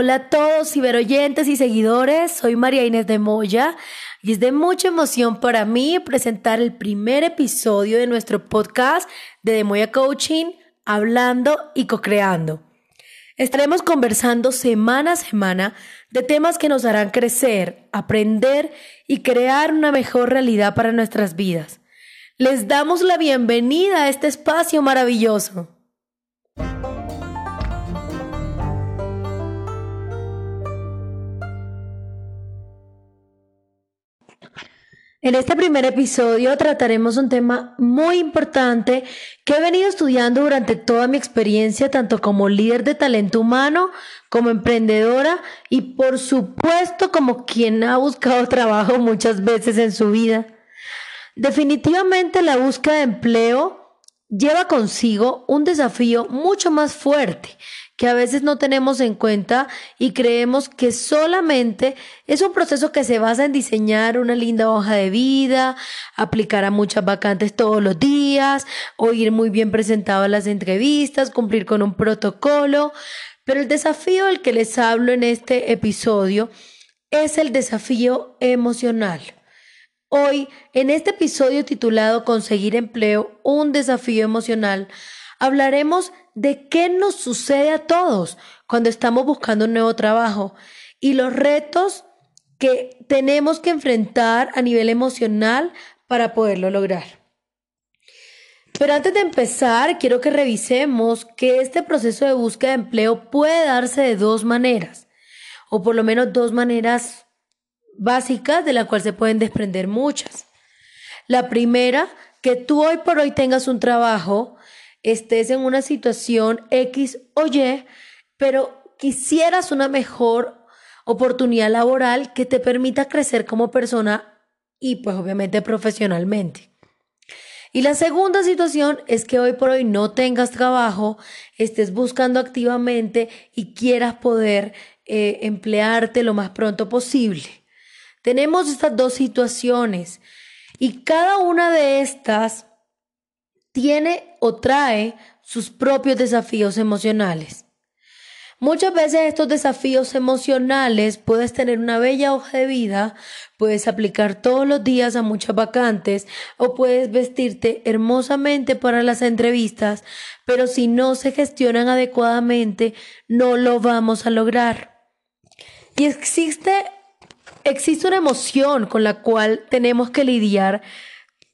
Hola a todos ciberoyentes y seguidores, soy María Inés de Moya y es de mucha emoción para mí presentar el primer episodio de nuestro podcast de De Moya Coaching, hablando y co-creando. Estaremos conversando semana a semana de temas que nos harán crecer, aprender y crear una mejor realidad para nuestras vidas. Les damos la bienvenida a este espacio maravilloso. En este primer episodio trataremos un tema muy importante que he venido estudiando durante toda mi experiencia, tanto como líder de talento humano, como emprendedora y por supuesto como quien ha buscado trabajo muchas veces en su vida. Definitivamente la búsqueda de empleo lleva consigo un desafío mucho más fuerte que a veces no tenemos en cuenta y creemos que solamente es un proceso que se basa en diseñar una linda hoja de vida, aplicar a muchas vacantes todos los días, o ir muy bien presentado a las entrevistas, cumplir con un protocolo. Pero el desafío del que les hablo en este episodio es el desafío emocional. Hoy, en este episodio titulado Conseguir empleo, un desafío emocional, hablaremos de qué nos sucede a todos cuando estamos buscando un nuevo trabajo y los retos que tenemos que enfrentar a nivel emocional para poderlo lograr. Pero antes de empezar, quiero que revisemos que este proceso de búsqueda de empleo puede darse de dos maneras, o por lo menos dos maneras básicas de las cuales se pueden desprender muchas. La primera, que tú hoy por hoy tengas un trabajo estés en una situación X o Y, pero quisieras una mejor oportunidad laboral que te permita crecer como persona y pues obviamente profesionalmente. Y la segunda situación es que hoy por hoy no tengas trabajo, estés buscando activamente y quieras poder eh, emplearte lo más pronto posible. Tenemos estas dos situaciones y cada una de estas tiene o trae sus propios desafíos emocionales. Muchas veces estos desafíos emocionales puedes tener una bella hoja de vida, puedes aplicar todos los días a muchas vacantes o puedes vestirte hermosamente para las entrevistas, pero si no se gestionan adecuadamente no lo vamos a lograr. Y existe existe una emoción con la cual tenemos que lidiar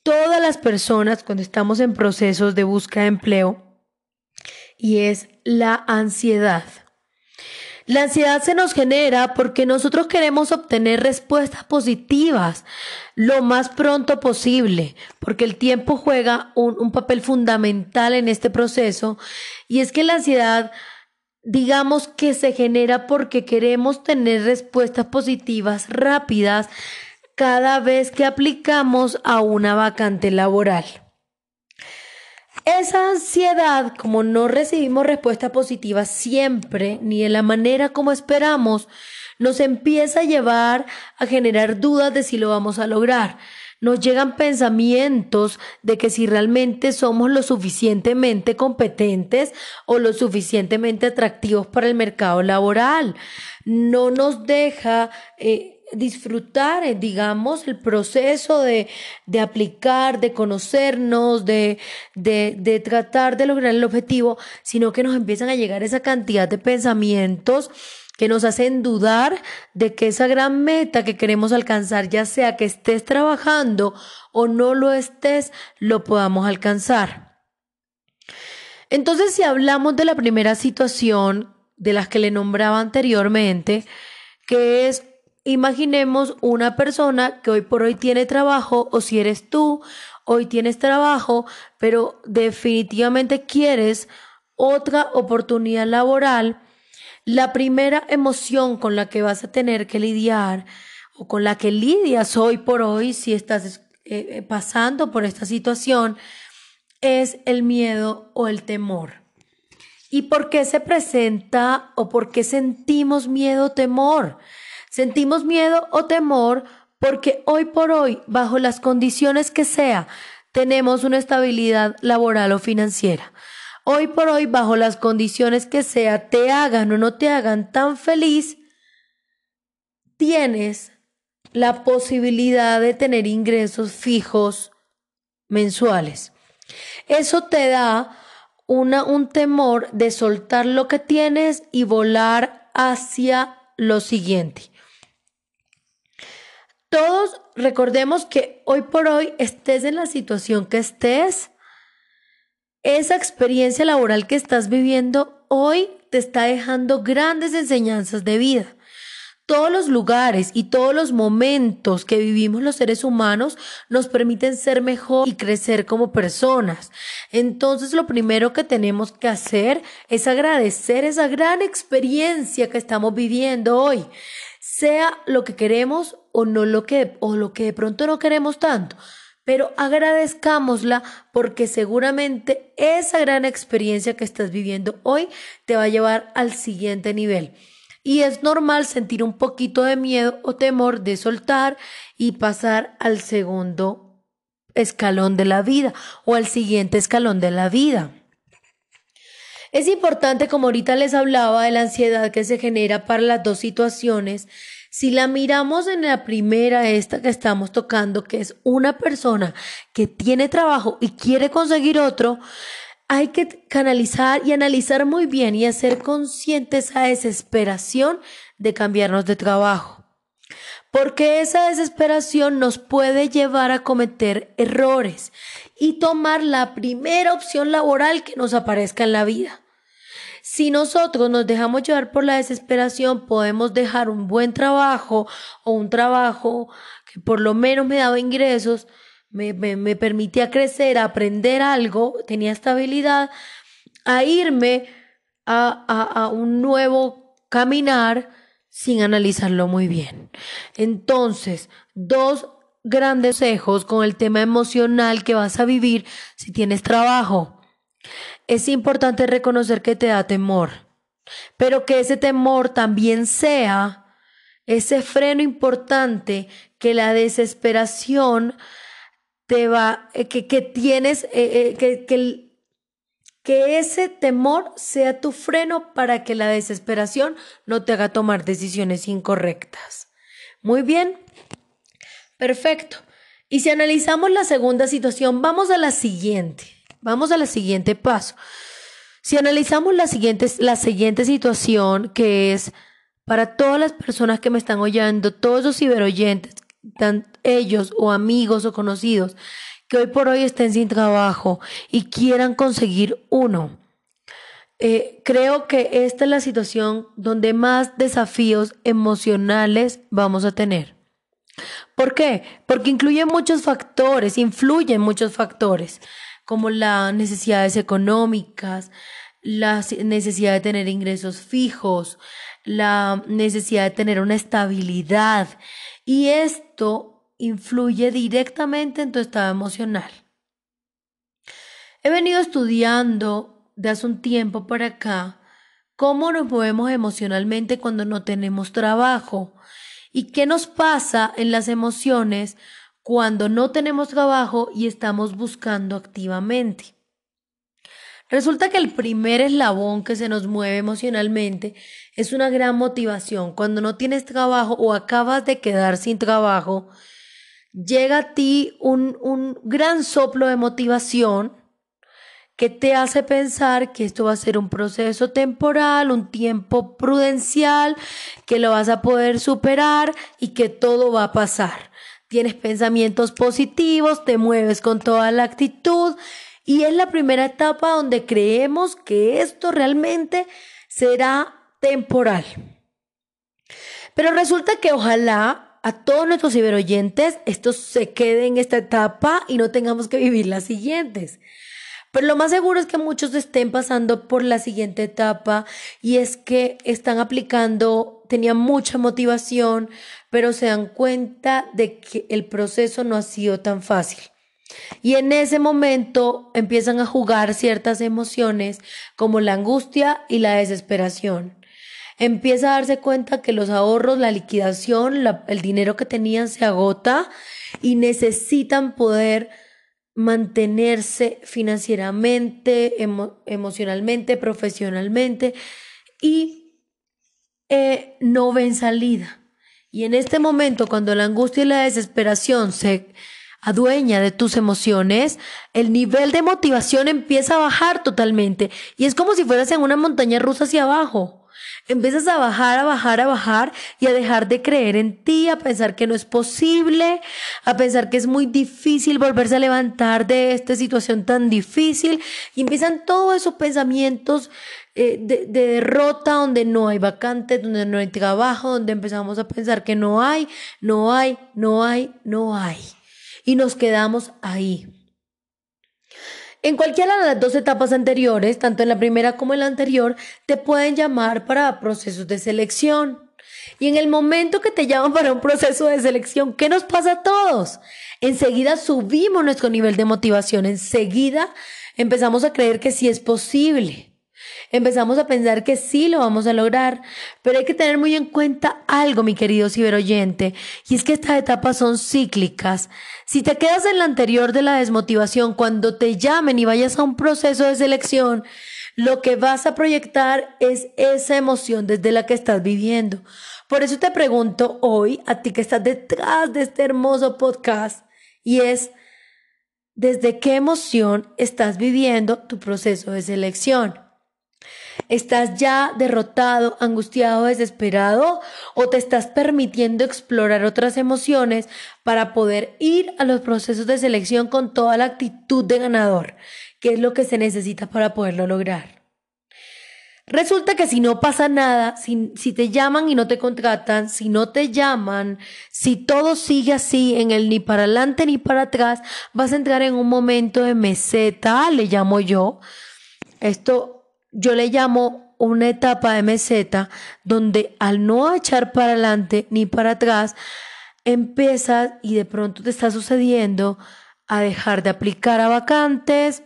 todas las personas cuando estamos en procesos de búsqueda de empleo y es la ansiedad. La ansiedad se nos genera porque nosotros queremos obtener respuestas positivas lo más pronto posible, porque el tiempo juega un, papel fundamental en este proceso y es que la ansiedad digamos que se genera porque queremos tener respuestas positivas rápidas cada vez que aplicamos a una vacante laboral. Esa ansiedad, como no recibimos respuesta positiva siempre, ni de la manera como esperamos, nos empieza a llevar a generar dudas de si lo vamos a lograr. Nos llegan pensamientos de que si realmente somos lo suficientemente competentes o lo suficientemente atractivos para el mercado laboral. No nos deja eh, disfrutar, eh, digamos, el proceso de, de aplicar, de conocernos, de, de, de, tratar de lograr el objetivo, sino que nos empiezan a llegar esa cantidad de pensamientos que nos hacen dudar de que esa gran meta que queremos alcanzar, ya sea que estés trabajando o no lo estés, lo podamos alcanzar. Entonces, si hablamos de la primera situación de las que le nombraba anteriormente, que es Imaginemos una persona que hoy por hoy tiene trabajo o si eres tú, hoy tienes trabajo, pero definitivamente quieres otra oportunidad laboral. La primera emoción con la que vas a tener que lidiar o con la que lidias hoy por hoy si estás eh, eh, pasando por esta situación es el miedo o el temor. ¿Y por qué se presenta o por qué sentimos miedo o temor? Sentimos miedo o temor porque hoy por hoy, bajo las condiciones que sea, tenemos una estabilidad laboral o financiera. hoy por hoy, bajo las condiciones que sea, te hagan o no te hagan tan feliz, tienes la posibilidad de tener ingresos fijos mensuales. Eso te da una, un temor de soltar lo que tienes y volar hacia lo siguiente. Todos recordemos que hoy por hoy estés en la situación que estés, esa experiencia laboral que estás viviendo hoy te está dejando grandes enseñanzas de vida. Todos los lugares y todos los momentos que vivimos los seres humanos nos permiten ser mejor y crecer como personas. Entonces lo primero que tenemos que hacer es agradecer esa gran experiencia que estamos viviendo hoy, sea lo que queremos o no lo que o lo que de pronto no queremos tanto. Pero agradezcámosla porque seguramente esa gran experiencia que estás viviendo hoy te va a llevar al siguiente nivel y es normal sentir un poquito de miedo o temor de soltar y pasar al segundo escalón de la vida o al siguiente escalón de la vida. Es importante, como ahorita les hablaba, de la ansiedad que se genera para las dos situaciones. Si la miramos en la primera, esta que estamos tocando, que es una persona que tiene trabajo y quiere conseguir otro, hay que canalizar y analizar muy bien y hacer consciente esa desesperación de cambiarnos de trabajo. Porque esa desesperación nos puede llevar a cometer errores y tomar la primera opción laboral que nos aparezca en la vida. Si nosotros nos dejamos llevar por la desesperación, podemos dejar un buen trabajo o un trabajo que por lo menos me daba ingresos, me, permitía crecer, aprender algo, tenía estabilidad, a irme a, a, un nuevo caminar sin analizarlo muy bien. Entonces, dos grandes ejos con el tema emocional que vas a vivir si tienes trabajo. Es importante reconocer que te da temor, pero que ese temor también sea ese freno importante que la desesperación te va, eh, que, que tienes, eh, eh, que, que, que ese temor sea tu freno para que la desesperación no te haga tomar decisiones incorrectas. Muy bien, perfecto. Y si analizamos la segunda situación, vamos a la siguiente, vamos a la siguiente paso. Si analizamos la siguiente, la siguiente situación, que es para todas las personas que me están oyendo, todos los ciberoyentes ellos o amigos o conocidos que hoy por hoy estén sin trabajo y quieran conseguir uno. Eh, creo que esta es la situación donde más desafíos emocionales vamos a tener. ¿Por qué? Porque incluye muchos factores, influyen muchos factores, como las necesidades económicas, la necesidad de tener ingresos fijos, la necesidad de tener una estabilidad, y esto influye directamente en tu estado emocional. He venido estudiando de hace un tiempo para acá cómo nos movemos emocionalmente cuando no tenemos trabajo y qué nos pasa en las emociones cuando no tenemos trabajo y estamos buscando activamente. Resulta que el primer eslabón que se nos mueve emocionalmente es una gran motivación. Cuando no tienes trabajo o acabas de quedar sin trabajo, llega a ti un, un gran soplo de motivación que te hace pensar que esto va a ser un proceso temporal, un tiempo prudencial, que lo vas a poder superar y que todo va a pasar. Tienes pensamientos positivos, te mueves con toda la actitud y es la primera etapa donde creemos que esto realmente será temporal. Pero resulta que ojalá a todos nuestros ciberoyentes esto se quede en esta etapa y no tengamos que vivir las siguientes. Pero lo más seguro es que muchos estén pasando por la siguiente etapa y es que están aplicando, tenían mucha motivación, pero se dan cuenta de que el proceso no ha sido tan fácil. Y en ese momento empiezan a jugar ciertas emociones como la angustia y la desesperación empieza a darse cuenta que los ahorros, la liquidación, el dinero que tenían se agota y necesitan poder mantenerse financieramente, emocionalmente, profesionalmente y no ven salida. Y en este momento, cuando la angustia y la desesperación se adueña de tus emociones, el nivel de motivación empieza a bajar totalmente. Y es como si fueras en una montaña rusa hacia abajo. Empiezas a bajar, a bajar, a bajar y a dejar de creer en ti, a pensar que no es posible, a pensar que es muy difícil volverse a levantar de esta situación tan difícil. Y empiezan todos esos pensamientos eh, de, de, derrota, donde no hay vacante, donde no hay trabajo, donde empezamos a pensar que no hay, no hay, no hay, no hay. Y nos quedamos ahí. En cualquiera de las dos etapas anteriores, tanto en la primera como en la anterior, te pueden llamar para procesos de selección. Y en el momento que te llaman para un proceso de selección, ¿qué nos pasa a todos? Enseguida subimos nuestro nivel de motivación, enseguida empezamos a creer que sí es posible empezamos a pensar que sí lo vamos a lograr, pero hay que tener muy en cuenta algo, mi querido ciberoyente, y es que estas etapas son cíclicas. Si te quedas en la anterior de la desmotivación, cuando te llamen y vayas a un proceso de selección, lo que vas a proyectar es esa emoción desde la que estás viviendo. Por eso te pregunto hoy, a ti que estás detrás de este hermoso podcast, y es, ¿desde qué emoción estás viviendo tu proceso de selección? ¿Estás ya derrotado, angustiado, desesperado o te estás permitiendo explorar otras emociones para poder ir a los procesos de selección con toda la actitud de ganador, que es lo que se necesita para poderlo lograr? Resulta que si no pasa nada, si, si, te llaman y no te contratan, si no te llaman, si todo sigue así en el ni para adelante ni para atrás, vas a entrar en un momento de meseta, le llamo yo. Esto yo le llamo una etapa de meseta donde al no echar para adelante ni para atrás, empiezas y de pronto te está sucediendo a dejar de aplicar a vacantes,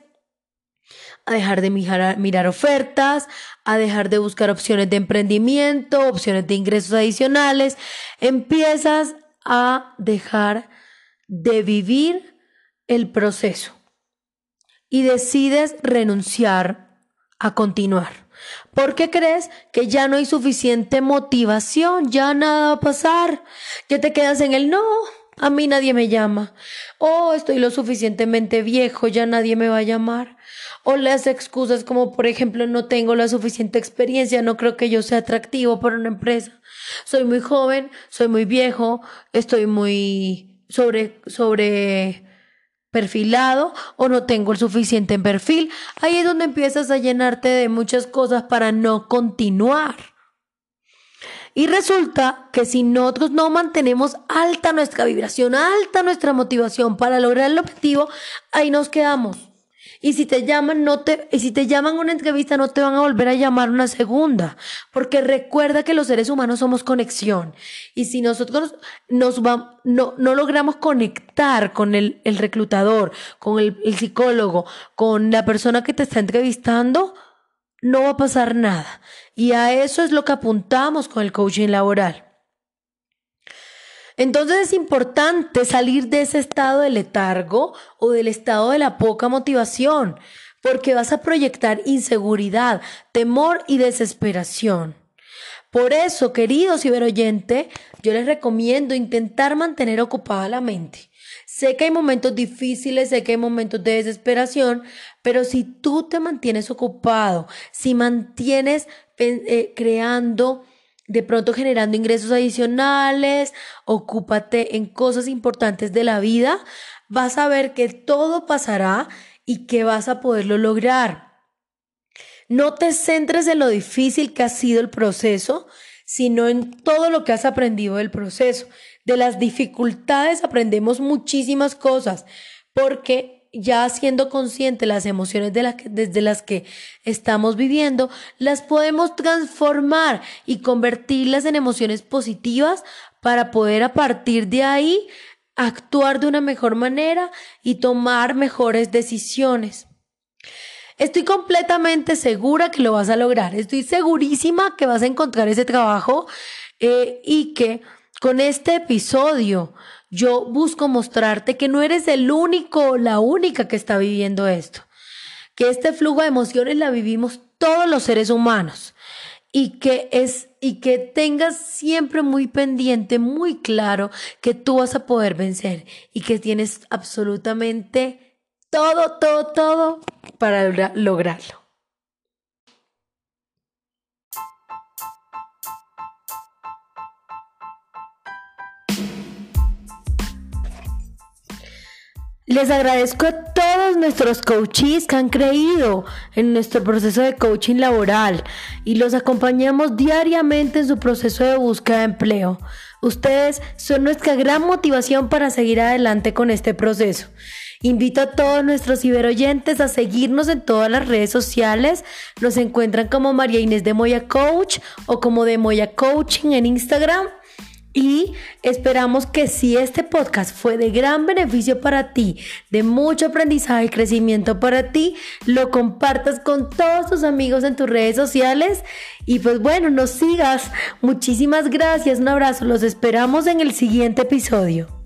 a dejar de mirar, ofertas, a dejar de buscar opciones de emprendimiento, opciones de ingresos adicionales. Empiezas a dejar de vivir el proceso y decides renunciar a continuar. ¿Por qué crees que ya no hay suficiente motivación? Ya nada va a pasar. Ya te quedas en el no. A mí nadie me llama. Oh, estoy lo suficientemente viejo, ya nadie me va a llamar. O las excusas como por ejemplo no tengo la suficiente experiencia, no creo que yo sea atractivo para una empresa. Soy muy joven, soy muy viejo, estoy muy sobre sobre perfilado o no tengo el suficiente perfil. Ahí es donde empiezas a llenarte de muchas cosas para no continuar. Y resulta que si nosotros no mantenemos alta nuestra vibración, alta nuestra motivación para lograr el objetivo, ahí nos quedamos. Y si te llaman, no te, y si te llaman una entrevista, no te van a volver a llamar una segunda. Porque recuerda que los seres humanos somos conexión. Y si nosotros nos vamos, no, no logramos conectar con el, el reclutador, con el, el psicólogo, con la persona que te está entrevistando, no va a pasar nada. Y a eso es lo que apuntamos con el coaching laboral. Entonces es importante salir de ese estado de letargo o del estado de la poca motivación, porque vas a proyectar inseguridad, temor y desesperación. Por eso, querido ciberoyente, yo les recomiendo intentar mantener ocupada la mente. Sé que hay momentos difíciles, sé que hay momentos de desesperación, pero si tú te mantienes ocupado, si mantienes eh, creando de pronto generando ingresos adicionales, ocúpate en cosas importantes de la vida, vas a ver que todo pasará y que vas a poderlo lograr. No te centres en lo difícil que ha sido el proceso, sino en todo lo que has aprendido del proceso. De las dificultades aprendemos muchísimas cosas, porque ya siendo consciente las emociones de desde las que estamos viviendo, las podemos transformar y convertirlas en emociones positivas para poder a partir de ahí actuar de una mejor manera y tomar mejores decisiones. Estoy completamente segura que lo vas a lograr. Estoy segurísima que vas a encontrar ese trabajo eh, y que con este episodio yo busco mostrarte que no eres el único o la única que está viviendo esto. Que este flujo de emociones la vivimos todos los seres humanos y que es y que tengas siempre muy pendiente, muy claro que tú vas a poder vencer y que tienes absolutamente todo, todo, todo para lograrlo. Les agradezco a todos nuestros coaches que han creído en nuestro proceso de coaching laboral y los acompañamos diariamente en su proceso de búsqueda de empleo. Ustedes son nuestra gran motivación para seguir adelante con este proceso. Invito a todos nuestros ciberoyentes a seguirnos en todas las redes sociales. Nos encuentran como María Inés de Moya Coach o como de Moya Coaching en Instagram. Y esperamos que si este podcast fue de gran beneficio para ti, de mucho aprendizaje y crecimiento para ti, lo compartas con todos tus amigos en tus redes sociales y pues bueno, nos sigas. Muchísimas gracias, un abrazo, los esperamos en el siguiente episodio.